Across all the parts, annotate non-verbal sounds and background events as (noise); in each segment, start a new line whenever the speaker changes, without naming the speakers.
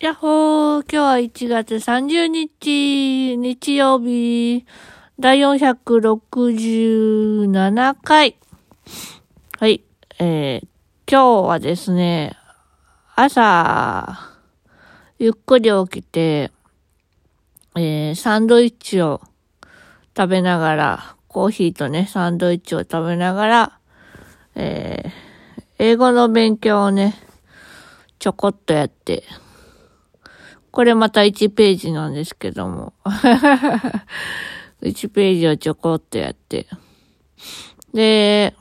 やっほー、今日は1月30日、日曜日、第467回。はい、えー、今日はですね、朝、ゆっくり起きて、えー、サンドイッチを食べながら、コーヒーとね、サンドイッチを食べながら、えー、英語の勉強をね、ちょこっとやって、これまた1ページなんですけども。(laughs) 1ページをちょこっとやって。で、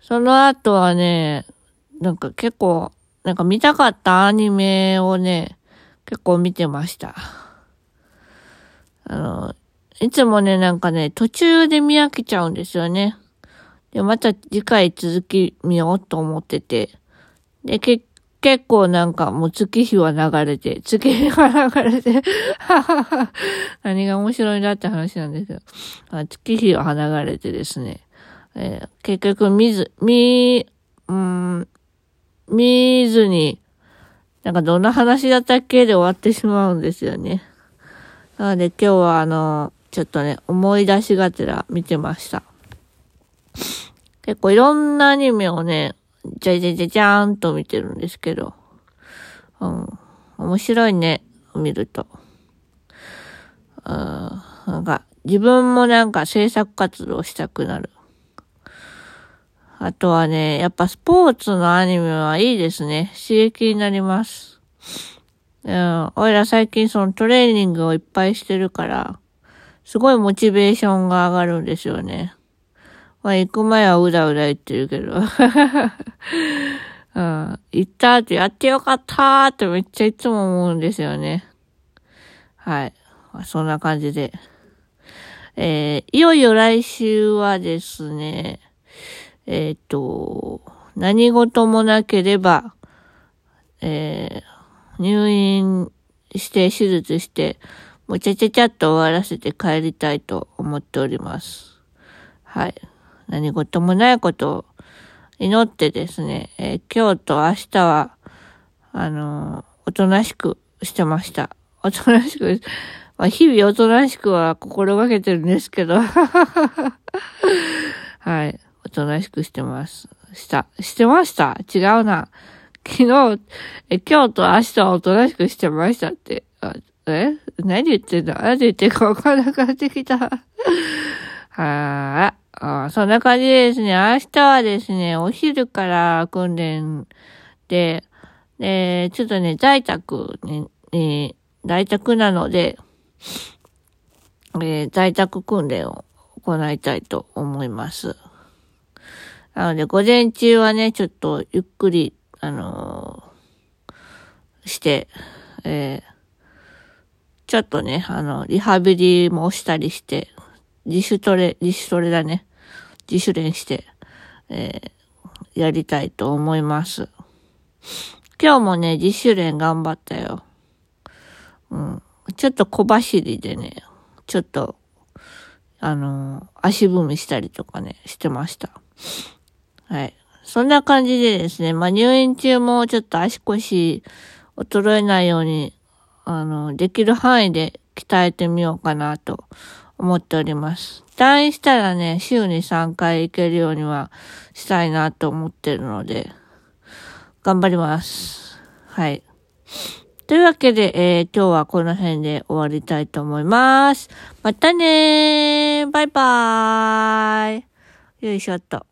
その後はね、なんか結構、なんか見たかったアニメをね、結構見てました。あの、いつもね、なんかね、途中で見飽きちゃうんですよね。で、また次回続き見ようと思ってて。で、結結構なんかもう月日は流れて、月日は流れて (laughs) 何が面白いんだって話なんですけど、月日は流れてですね、えー、結局見ず、見、うん、見ずに、なんかどんな話だったっけで終わってしまうんですよね。なので今日はあの、ちょっとね、思い出しがてら見てました。結構いろんなアニメをね、じゃじゃじゃじゃーんと見てるんですけど、うん、面白いね、見ると。うん、なんか、自分もなんか制作活動したくなる。あとはね、やっぱスポーツのアニメはいいですね。刺激になります。うん、おいら最近そのトレーニングをいっぱいしてるから、すごいモチベーションが上がるんですよね。まあ、行く前はうだうだ言ってるけど。(laughs) うん。行った後やってよかったーってめっちゃいつも思うんですよね。はい。そんな感じで。えー、いよいよ来週はですね、えっ、と、何事もなければ、えー、入院して手術して、もうちゃちゃちゃっと終わらせて帰りたいと思っております。はい。何事もないことを祈ってですね、えー、今日と明日は、あのー、おとなしくしてました。おとなしく、(laughs) まあ、日々おとなしくは心がけてるんですけど、(laughs) はい、おとなしくしてます。した、してました？違うな。昨日、え、今日と明日はおとなしくしてましたって。え？何言ってんの？何言ってんか分からなくなってきた。はぁ。あそんな感じですね、明日はですね、お昼から訓練で、で、ちょっとね、在宅に、に在宅なので、えー、在宅訓練を行いたいと思います。なので、午前中はね、ちょっとゆっくり、あのー、して、えー、ちょっとね、あの、リハビリもしたりして、自主トレ、自主トレだね。自主練して、えー、やりたいと思います。今日もね、自主練頑張ったよ。うん。ちょっと小走りでね、ちょっと、あのー、足踏みしたりとかね、してました。はい。そんな感じでですね、まあ、入院中もちょっと足腰衰えないように、あの、できる範囲で鍛えてみようかなと思っております。退院したらね、週に3回行けるようにはしたいなと思ってるので、頑張ります。はい。というわけで、えー、今日はこの辺で終わりたいと思います。またねーバイバーイよいしょっと。